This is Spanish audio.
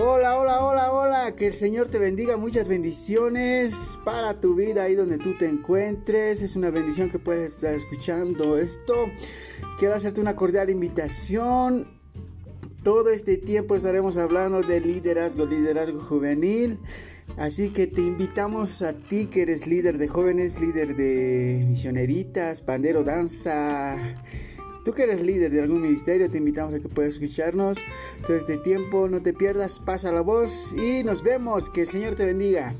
bendiga, que el Señor te bendiga, muchas bendiciones para tu vida ahí donde tú te encuentres. Es una bendición que puedes estar escuchando esto. Quiero hacerte una cordial invitación. Todo este tiempo estaremos hablando de liderazgo, liderazgo juvenil. Así que te invitamos a ti que eres líder de jóvenes, líder de misioneritas, pandero, danza. Tú que eres líder de algún ministerio, te invitamos a que puedas escucharnos todo este tiempo. No te pierdas, pasa la voz y nos vemos. Que el Señor te bendiga.